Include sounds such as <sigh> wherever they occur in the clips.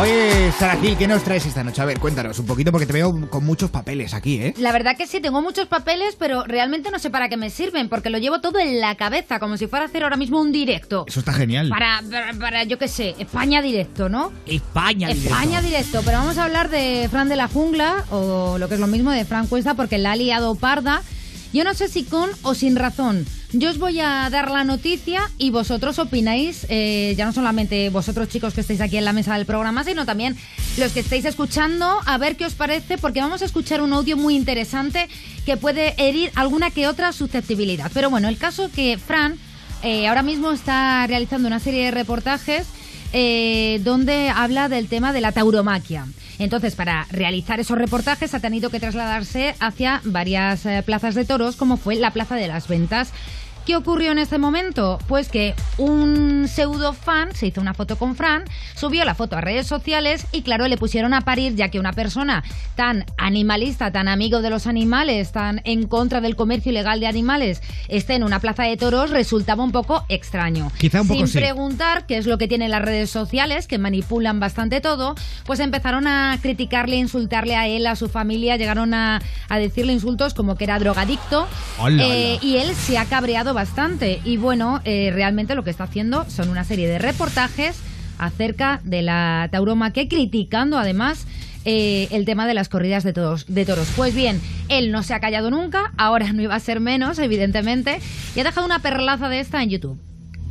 Oye, Sara Gil, ¿qué nos traes esta noche? A ver, cuéntanos un poquito porque te veo con muchos papeles aquí, ¿eh? La verdad que sí, tengo muchos papeles, pero realmente no sé para qué me sirven, porque lo llevo todo en la cabeza, como si fuera a hacer ahora mismo un directo. Eso está genial. Para, para, para, yo qué sé, España directo, ¿no? España directo. España directo, pero vamos a hablar de Fran de la Jungla, o lo que es lo mismo de Fran Cuesta, porque la ha liado parda. Yo no sé si con o sin razón. Yo os voy a dar la noticia y vosotros opináis, eh, ya no solamente vosotros chicos que estáis aquí en la mesa del programa, sino también los que estáis escuchando, a ver qué os parece, porque vamos a escuchar un audio muy interesante que puede herir alguna que otra susceptibilidad. Pero bueno, el caso que Fran eh, ahora mismo está realizando una serie de reportajes eh, donde habla del tema de la tauromaquia. Entonces, para realizar esos reportajes ha tenido que trasladarse hacia varias plazas de toros, como fue la Plaza de las Ventas. ¿Qué ocurrió en ese momento? Pues que un pseudo fan se hizo una foto con Fran, subió la foto a redes sociales y claro, le pusieron a parir ya que una persona tan animalista, tan amigo de los animales, tan en contra del comercio ilegal de animales, esté en una plaza de toros resultaba un poco extraño. Quizá un poco Sin sí. preguntar qué es lo que tienen las redes sociales, que manipulan bastante todo, pues empezaron a criticarle, insultarle a él, a su familia, llegaron a, a decirle insultos como que era drogadicto. Hola, Eh, hola. y él se ha cabreado bastante. Y bueno, eh, realmente lo que está haciendo son una serie de reportajes acerca de la tauromaquia, criticando además eh, el tema de las corridas de toros, de toros. Pues bien, él no se ha callado nunca, ahora no iba a ser menos, evidentemente, y ha dejado una perlaza de esta en YouTube.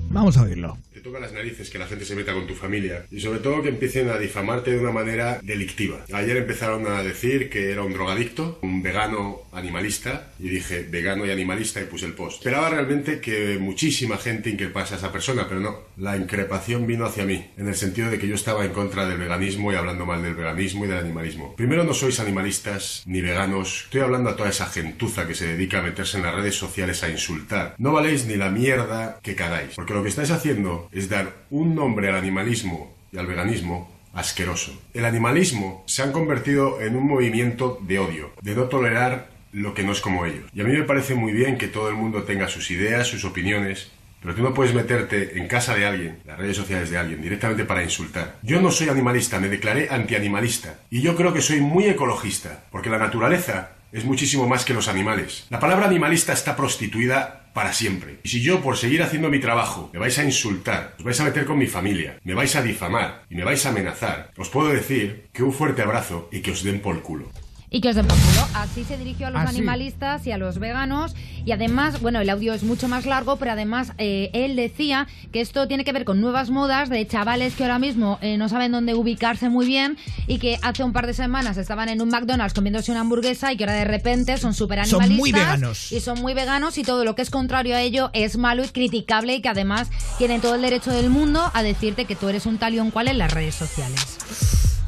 Vamos a oírlo. Te toca las narices que la gente se meta con tu familia y sobre todo que empiecen a difamarte de una manera delictiva. Ayer empezaron a decir que era un drogadicto, un vegano animalista y dije vegano y animalista y puse el post. Esperaba realmente que muchísima gente increpase a esa persona, pero no. La increpación vino hacia mí, en el sentido de que yo estaba en contra del veganismo y hablando mal del veganismo y del animalismo. Primero no sois animalistas ni veganos, estoy hablando a toda esa gentuza que se dedica a meterse en las redes sociales a insultar. No valéis ni la mierda que cagáis, porque lo que estáis haciendo es dar un nombre al animalismo y al veganismo asqueroso. El animalismo se han convertido en un movimiento de odio, de no tolerar lo que no es como ellos. Y a mí me parece muy bien que todo el mundo tenga sus ideas, sus opiniones, pero tú no puedes meterte en casa de alguien, las redes sociales de alguien, directamente para insultar. Yo no soy animalista, me declaré antianimalista. Y yo creo que soy muy ecologista, porque la naturaleza es muchísimo más que los animales. La palabra animalista está prostituida para siempre. Y si yo, por seguir haciendo mi trabajo, me vais a insultar, os vais a meter con mi familia, me vais a difamar y me vais a amenazar, os puedo decir que un fuerte abrazo y que os den por culo. Y que os den por culo. Así se dirigió a los Ah, animalistas y a los veganos. Y además, bueno, el audio es mucho más largo, pero además eh, él decía que esto tiene que ver con nuevas modas de chavales que ahora mismo eh, no saben dónde ubicarse muy bien y que hace un par de semanas estaban en un McDonald's comiéndose una hamburguesa y que ahora de repente son súper Son animalistas. muy veganos. Y son muy veganos y todo lo que es contrario a ello es malo y criticable y que además tienen todo el derecho del mundo a decirte que tú eres un tal y un cual en las redes sociales.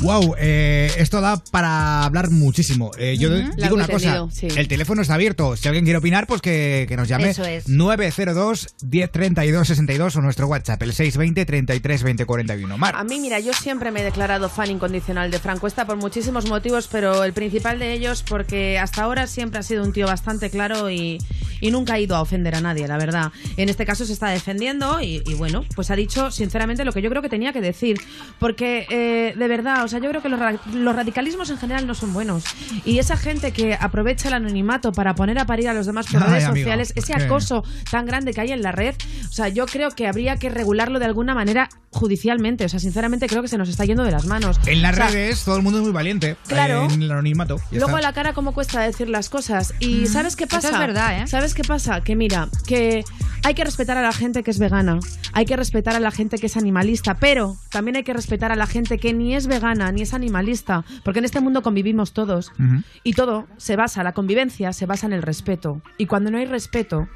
Wow, eh, esto da para hablar muchísimo. Eh, yo digo una cosa, sí. el teléfono está abierto. Si alguien quiere opinar, pues que, que nos llame. Eso es. 902 1032 62 o nuestro WhatsApp, el 620 33 20 41. Mar. A mí, mira, yo siempre me he declarado fan incondicional de Frank Cuesta por muchísimos motivos, pero el principal de ellos porque hasta ahora siempre ha sido un tío bastante claro y, y nunca ha ido a ofender a nadie, la verdad. En este caso se está defendiendo y, y bueno, pues ha dicho sinceramente lo que yo creo que tenía que decir. Porque eh, de verdad, sea, yo creo que los, ra- los radicalismos en general no son buenos. Y esa gente que aprovecha el anonimato para poner a parir a los demás por Ay, redes amigo, sociales, ese acoso tan grande que hay en la red, o sea, yo creo que habría que regularlo de alguna manera judicialmente. O sea, sinceramente creo que se nos está yendo de las manos. En las O sea, redes todo el mundo es muy valiente. Claro. En el anonimato. Luego está. a la cara cómo cuesta decir las cosas. Y ¿sabes qué Eso pasa? es verdad, ¿eh? ¿Sabes qué pasa? Que mira, que hay que respetar a la gente que es vegana, hay que respetar a la gente que es animalista, pero también hay que respetar a la gente que ni es vegana ni es animalista, porque en este mundo convivimos todos. Y todo se basa, la convivencia se basa en el respeto. Y cuando no hay respeto,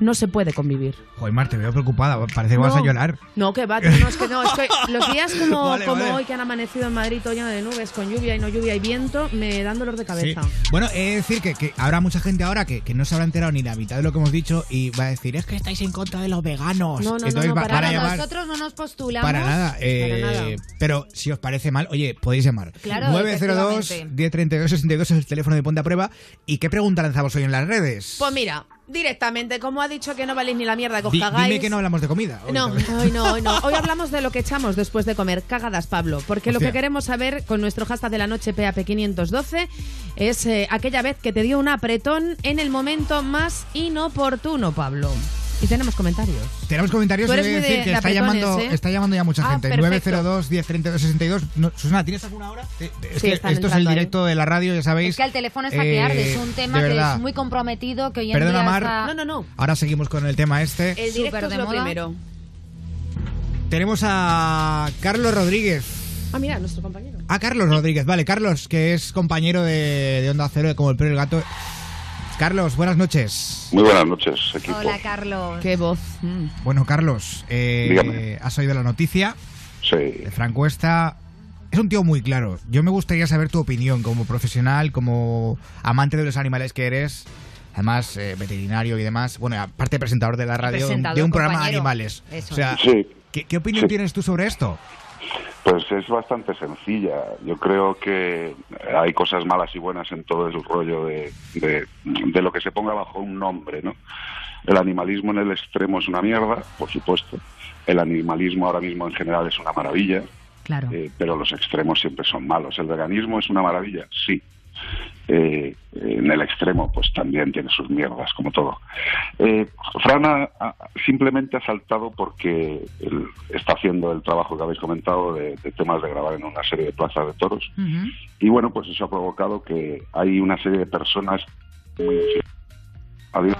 no se puede convivir. Joder, Mar, te veo preocupada. Parece que vas a No. llorar. No, que va, <laughs> tío, no, es que no, es que los días como, Vale, como vale. hoy que han amanecido en Madrid todo lleno de nubes, con lluvia y no lluvia y viento, me dan dolor de Sí. cabeza. Bueno, he de decir que, que habrá mucha gente ahora que, que no se habrá enterado ni la mitad de lo que hemos dicho y va a decir, es que estáis en contra de los veganos. No, no, no, Entonces no, va- para nada. llamar- Nosotros no nos postulamos. Para nada, eh, Para nada. Pero si os parece mal, oye, podéis llamar. Claro, 902 efectivamente. 1032 62 es el teléfono de Ponte a Prueba. ¿Y qué pregunta lanzamos hoy en las redes? Pues mira, Directamente, como ha dicho que no valéis ni la mierda que os Di- cagáis. dime que no hablamos de comida. hoy No, hoy no, hoy no. Hoy hablamos de lo que echamos después de comer. Cagadas, Pablo. Porque lo que queremos saber con nuestro hashtag de la noche PAP512 es eh, aquella vez que te dio un apretón en el momento más inoportuno, Pablo. Y tenemos comentarios. Tenemos comentarios voy a decir de- que de está llamando, ¿eh? está llamando ya mucha Ah, gente. perfecto. 902 1032 62. No, Susana, ¿tienes alguna hora? Te- te- Es Sí, que esto es el directo de la radio, ya sabéis. Es que el teléfono está Eh, que arde, es un tema que es muy comprometido, que hoy en Perdona, día Mar. está... No, no, no. Ahora seguimos con el tema este. El directo Súper es de lo moda. primero. Tenemos a Carlos Rodríguez. Ah, mira, nuestro compañero. A Carlos Rodríguez, vale, Carlos, que es compañero de, de Onda Cero, de como el perro y el gato. Carlos, buenas noches. Muy buenas noches, equipo. Hola, Carlos. Qué voz. Mm. Bueno, Carlos, eh, has oído la noticia Sí. de Fran Cuesta. Es un tío muy claro. Yo me gustaría saber tu opinión como profesional, como amante de los animales que eres. Además, eh, veterinario y demás. Bueno, aparte presentador de la radio, de un- Presentador, de un programa de animales. Eso. O sea, Sí. ¿qué, qué opinión Sí. tienes tú sobre esto? Pues es bastante sencilla. Yo creo que hay cosas malas y buenas en todo el rollo de, de, de lo que se ponga bajo un nombre, ¿no? El animalismo en el extremo es una mierda, por supuesto. El animalismo ahora mismo en general es una maravilla, Claro. eh, pero los extremos siempre son malos. ¿El veganismo es una maravilla? Sí. Eh, en el extremo, pues también tiene sus mierdas, como todo. Eh, Fran ha- ha- simplemente ha saltado porque él está haciendo el trabajo que habéis comentado de, de temas de grabar en una serie de plazas de toros. Y bueno, pues eso ha provocado que hay una serie de personas muy... Adiós.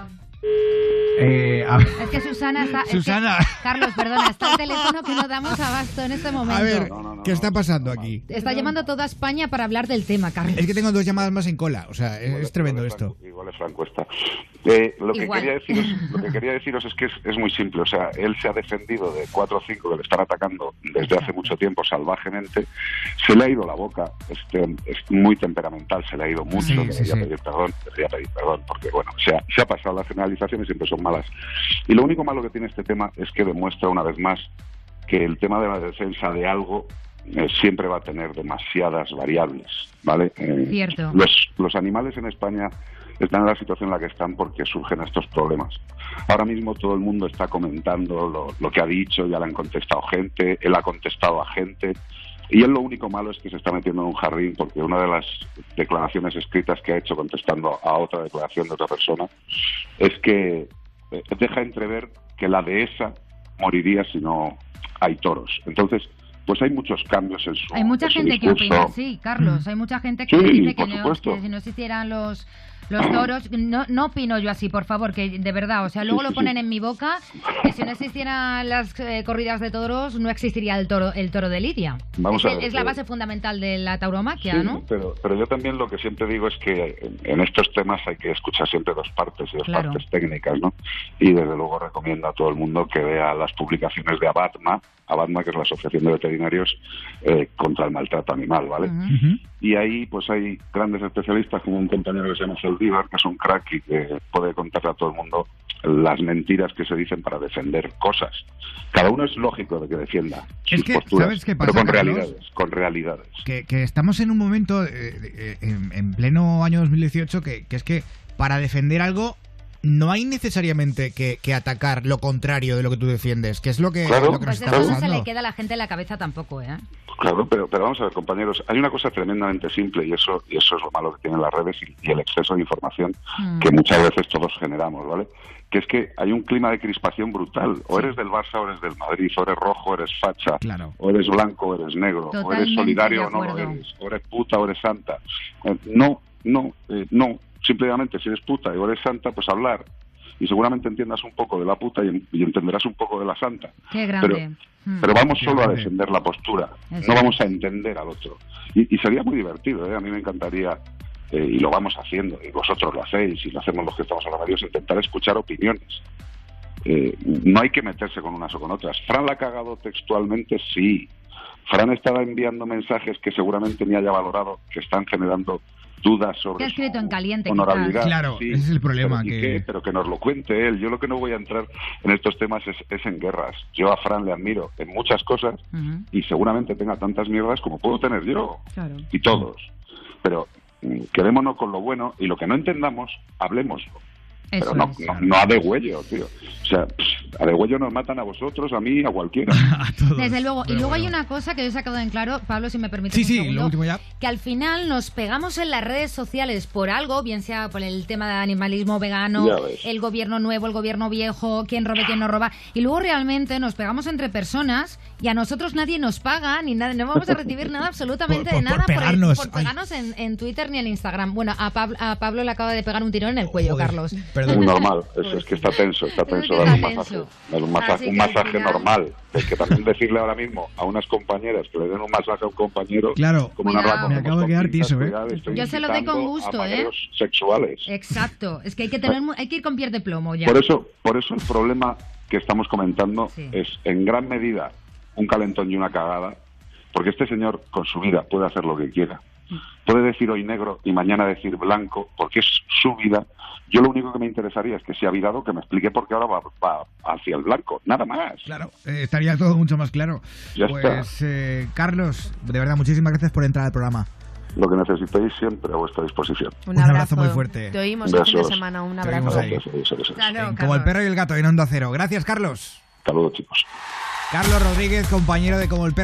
Eh, a ver, Es que Susana está... es que- Susana. Carlos, perdona, está el teléfono que no damos abasto en este momento. a ver, No, no, no, ¿qué está pasando aquí? Está llamando a toda España para hablar del tema, Carlos. Es que tengo dos llamadas más en cola. O sea, es, Igual es tremendo igual esto. Franco- Igual es Fran Cuesta. Eh, lo, que quería deciros, lo que quería deciros es que es, es muy simple. O sea, él se ha defendido de cuatro o cinco que le están atacando desde hace mucho tiempo salvajemente. Se le ha ido la boca. Este, es muy temperamental, se le ha ido mucho. Sí, debería sí, sí. pedir perdón, debería pedir perdón, porque bueno, se ha, se ha pasado. Las generalizaciones siempre son malas. Y lo único malo que tiene este tema es que demuestra una vez más que el tema de la defensa de algo eh, siempre va a tener demasiadas variables, ¿vale? Eh, Cierto. Los, los animales en España están en la situación en la que están porque surgen estos problemas. Ahora mismo todo el mundo está comentando lo, lo que ha dicho, ya le han contestado gente, él ha contestado a gente, y él lo único malo es que se está metiendo en un jardín porque una de las declaraciones escritas que ha hecho contestando a otra declaración de otra persona es que eh, deja entrever que la dehesa moriría si no hay toros. Entonces, pues hay muchos cambios en su Hay mucha gente que opina así, Carlos. Hay mucha gente que Sí, dice que, no- si no existieran los los toros, no, no opino yo así, por favor, que de verdad, o sea, luego Sí, lo sí, ponen sí. en mi boca, que si no existieran las eh, corridas de toros, no existiría el toro el toro de Lidia. Vamos es, a ver, es la pero- base fundamental de la tauromaquia, Sí, ¿no? pero, pero yo también lo que siempre digo es que en, en estos temas hay que escuchar siempre dos partes y dos Claro. partes técnicas, ¿no? Y desde luego recomiendo a todo el mundo que vea las publicaciones de Abatma, Abatma que es la Asociación de Veterinarios eh, contra el Maltrato Animal, ¿vale? Ujú. Ujú. Y ahí pues hay grandes especialistas como un compañero que se llama Saldívar, que es un crack y que puede contarle a todo el mundo las mentiras que se dicen para defender cosas. Cada uno es lógico de que defienda Es sus que, posturas, ¿sabes qué pero pasa, con Carlos? realidades, con realidades. que, que estamos en un momento, eh, eh, en, en pleno año 2018, que, que es que para defender algo no hay necesariamente que, que atacar lo contrario de lo que tú defiendes, que es lo que, Claro. lo que nos Pues está eso no se le queda a la gente en la cabeza tampoco, ¿eh? Claro, pero, pero vamos a ver, compañeros, hay una cosa tremendamente simple y eso y eso es lo malo que tienen las redes y, y el exceso de información Mm. que muchas veces todos generamos, ¿vale? Que es que hay un clima de crispación brutal. O eres del Barça o eres del Madrid, o eres rojo o eres facha, Claro. o eres blanco o eres negro, o eres solidario o no lo eres, o eres puta o eres santa. Eh, no, no, eh, no. Simplemente si eres puta y o eres santa, pues hablar. Y seguramente entiendas un poco de la puta y, y entenderás un poco de la santa. Qué grande. Mm. Pero vamos Qué solo a defender la postura, Eso no vamos a entender al otro. Y, y sería muy divertido, ¿eh? a mí me encantaría, eh, y lo vamos haciendo, y vosotros lo hacéis, y lo hacemos los que estamos en la radio, es intentar escuchar opiniones. Eh, no hay que meterse con unas o con otras. Fran la ha cagado textualmente, sí. Fran estaba enviando mensajes que seguramente ni haya valorado, que están generando dudas sobre Que ha escrito su en caliente, honorabilidad. Claro, Sí, ese es el problema, Pero, ¿y que- qué? Pero que nos lo cuente él. Yo lo que no voy a entrar en estos temas es, es en guerras. Yo a Fran le admiro en muchas cosas y seguramente tenga tantas mierdas como puedo tener yo Claro. y todos. Pero mm, quedémonos con lo bueno y lo que no entendamos, hablemoslo. Pero no, no, no a degüello, tío. O sea, a degüello nos matan a vosotros, a mí, a cualquiera. <laughs> A todos. Desde luego. y luego hay una cosa que yo he sacado en claro, Pablo, si me permite. Sí, un sí, segundo, lo último ya. Que al final nos pegamos en las redes sociales por algo, bien sea por el tema de animalismo vegano, el gobierno nuevo, el gobierno viejo, quién roba, quién no roba. Y luego realmente nos pegamos entre personas y a nosotros nadie nos paga, ni nada, no vamos a recibir nada absolutamente Por- de por- nada por el- pegarnos. por pegarnos en, en Twitter ni en Instagram. Bueno, a, Pablo a Pablo le acaba de pegar un tirón en el cuello, Joder, Carlos. Perdón. Muy normal, eso es que está tenso, está Es que tenso está dar un tenso. masaje, dar un masaje, un final- normal. Es que también decirle ahora mismo a unas compañeras que le den un masaje a un compañero, Claro. como una Me acabo de quedar tieso, ¿eh? Yo se lo doy con gusto, ¿eh? sexuales. Exacto, es que hay que tener mu- hay que ir con pies de plomo ya. Por eso, por eso el problema que estamos comentando Sí. es en gran medida un calentón y una cagada, porque este señor con su vida puede hacer lo que quiera. Puede decir hoy negro y mañana decir blanco, porque es su vida. Yo lo único que me interesaría es que si ha virado, que me explique por qué ahora va, va hacia el blanco, nada más. Claro, eh, estaría todo mucho más claro. Ya pues, eh, Carlos, de verdad, muchísimas gracias por entrar al programa. Lo que necesitéis siempre a vuestra disposición. Un, Un abrazo muy fuerte. Te oímos el fin de semana. Un abrazo. ahí. Claro, Como el perro y el gato en Onda Cero. Gracias, Carlos. Saludos, chicos. Carlos Rodríguez, compañero de Como el perro